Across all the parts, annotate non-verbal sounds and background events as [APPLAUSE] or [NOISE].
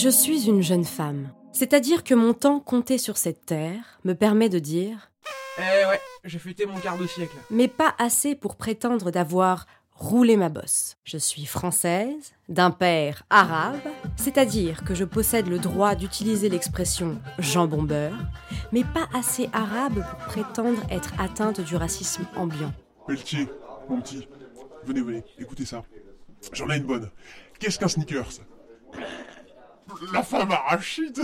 Je suis une jeune femme. C'est-à-dire que mon temps compté sur cette terre me permet de dire Eh ouais, j'ai fêté mon quart de siècle. mais pas assez pour prétendre d'avoir roulé ma bosse. Je suis française, d'un père arabe, c'est-à-dire que je possède le droit d'utiliser l'expression jambon beurre, mais pas assez arabe pour prétendre être atteinte du racisme ambiant. Pelletier, mon petit, venez, venez, écoutez ça. J'en ai une bonne. Qu'est-ce qu'un sneakers? La femme arachide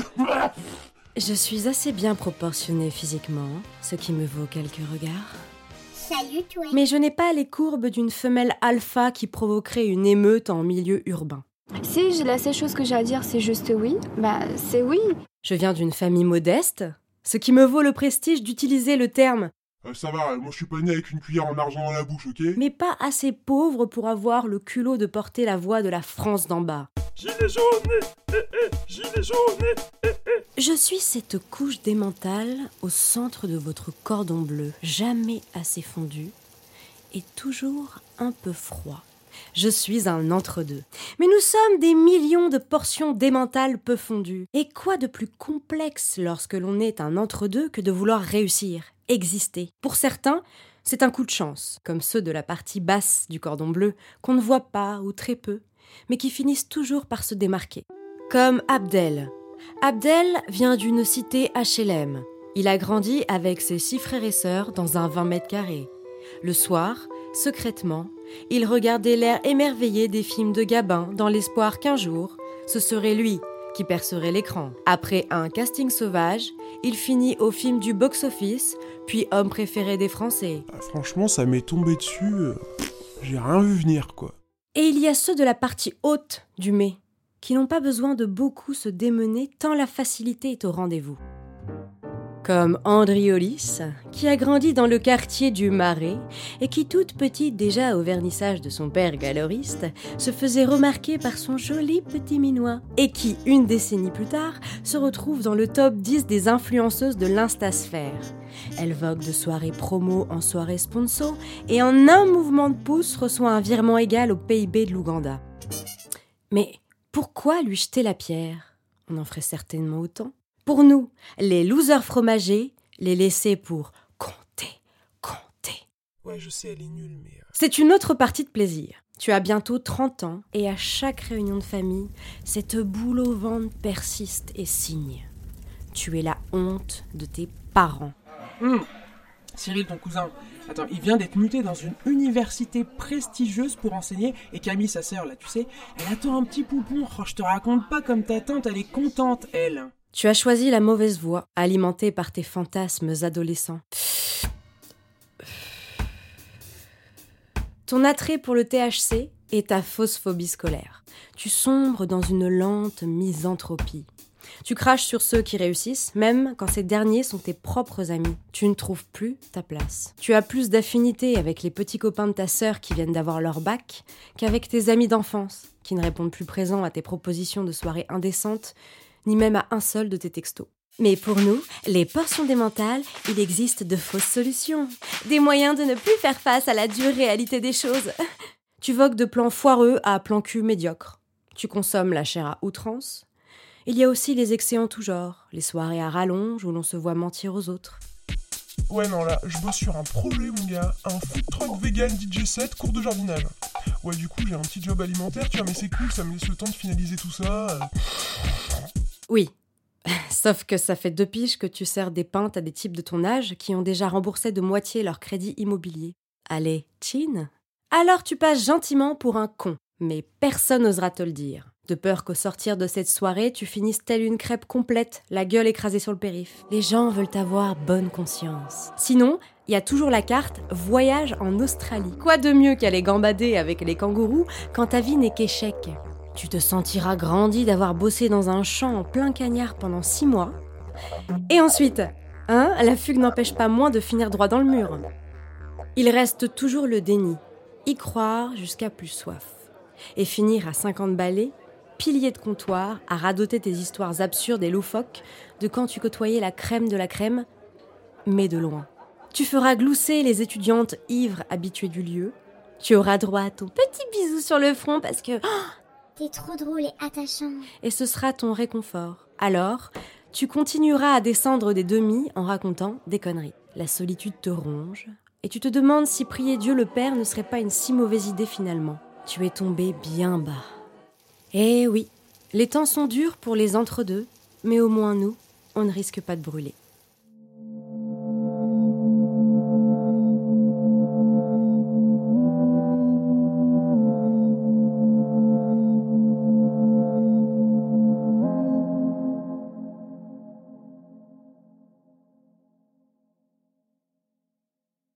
Je suis assez bien proportionnée physiquement, ce qui me vaut quelques regards. Salut toi. Mais je n'ai pas les courbes d'une femelle alpha qui provoquerait une émeute en milieu urbain. Si j'ai la seule chose que j'ai à dire, c'est juste oui, bah c'est oui. Je viens d'une famille modeste, ce qui me vaut le prestige d'utiliser le terme, Euh, Ça va, moi je suis pas né avec une cuillère en argent dans la bouche, ok? Mais pas assez pauvre pour avoir le culot de porter la voix de la France d'en bas. Gilet jaune, eh, eh, gilet jaune, eh, eh. Je suis cette couche d'émental au centre de votre cordon bleu, jamais assez fondu et toujours un peu froid. Je suis un entre-deux. Mais nous sommes des millions de portions d'émental peu fondues. Et quoi de plus complexe lorsque l'on est un entre-deux que de vouloir réussir, exister? Pour certains, c'est un coup de chance, comme ceux de la partie basse du cordon bleu, qu'on ne voit pas ou très peu, mais qui finissent toujours par se démarquer. Comme Abdel, Abdel vient d'une cité HLM. Il a grandi avec ses six frères et sœurs dans un 20 mètres carrés. Le soir, secrètement, il regardait l'air émerveillé des films de Gabin dans l'espoir qu'un jour, ce serait lui qui percerait l'écran. Après un casting sauvage, il finit au film du box-office, puis homme préféré des Français. Ah, Franchement, ça m'est tombé dessus. euh, J'ai rien vu venir, quoi. Et il y a ceux de la partie haute du mets, qui n'ont pas besoin de beaucoup se démener tant la facilité est au rendez-vous. Comme Andriolis, qui a grandi dans le quartier du Marais et qui, toute petite déjà au vernissage de son père galoriste, se faisait remarquer par son joli petit minois, et qui, une décennie plus tard, se retrouve dans le top 10 des influenceuses de l'instasphère. Elle vogue de soirée promo en soirée sponsor et en un mouvement de pouce reçoit un virement égal au PIB de l'Ouganda. Mais pourquoi lui jeter la pierre? On en ferait certainement autant. Pour nous, les losers fromagés, les laisser pour compter, compter. Ouais, je sais, elle est nulle, mais. euh, C'est une autre partie de plaisir. Tu as bientôt 30 ans et à chaque réunion de famille, cette boule au ventre persiste et signe. Tu es la honte de tes parents. Hum. Cyril, ton cousin, attends, il vient d'être muté dans une université prestigieuse pour enseigner, et Camille, sa sœur, là, tu sais, elle attend un petit poupon. Oh, je te raconte pas comme ta tante, elle est contente, elle. Tu as choisi la mauvaise voie, alimentée par tes fantasmes adolescents. Ton attrait pour le THC est ta fausse phobie scolaire. Tu sombres dans une lente misanthropie. Tu craches sur ceux qui réussissent, même quand ces derniers sont tes propres amis. Tu ne trouves plus ta place. Tu as plus d'affinité avec les petits copains de ta sœur qui viennent d'avoir leur bac qu'avec tes amis d'enfance, qui ne répondent plus présents à tes propositions de soirées indécentes, ni même à un seul de tes textos. Mais pour nous, les portions des mentales, il existe de fausses solutions. Des moyens de ne plus faire face à la dure réalité des choses. [LAUGHS] Tu vogues de plans foireux à plans cul médiocres. Tu consommes la chair à outrance. Il y a aussi les excès en tout genre, les soirées à rallonge où l'on se voit mentir aux autres. Ouais, non, là, je bosse sur un projet, mon gars. Un food truck vegan DJ set, cours de jardinage. Ouais, du coup, j'ai un petit job alimentaire, tu vois, mais c'est cool, ça me laisse le temps de finaliser tout ça. Oui. [LAUGHS] Sauf que ça fait deux piges que tu sers des pintes à des types de ton âge qui ont déjà remboursé de moitié leur crédit immobilier. Allez, chin Alors tu passes gentiment pour un con, mais personne n'osera te le dire. De peur qu'au sortir de cette soirée, tu finisses telle une crêpe complète, la gueule écrasée sur le périph. Les gens veulent avoir bonne conscience. Sinon, il y a toujours la carte voyage en Australie. Quoi de mieux qu'aller gambader avec les kangourous quand ta vie n'est qu'échec? Tu te sentiras grandi d'avoir bossé dans un champ en plein cagnard pendant six mois. Et ensuite, hein, la fugue n'empêche pas moins de finir droit dans le mur. Il reste toujours le déni, y croire jusqu'à plus soif. Et finir à 50 balais, pilier de comptoir, à radoter tes histoires absurdes et loufoques de quand tu côtoyais la crème de la crème, mais de loin. Tu feras glousser les étudiantes ivres habituées du lieu. Tu auras droit à ton petit bisou sur le front parce que oh, T'es trop drôle et attachant. Et ce sera ton réconfort. Alors, tu continueras à descendre des demi en racontant des conneries. La solitude te ronge, et tu te demandes si prier Dieu le Père ne serait pas une si mauvaise idée finalement. Tu es tombé bien bas. Eh oui, les temps sont durs pour les entre-deux, mais au moins nous, on ne risque pas de brûler.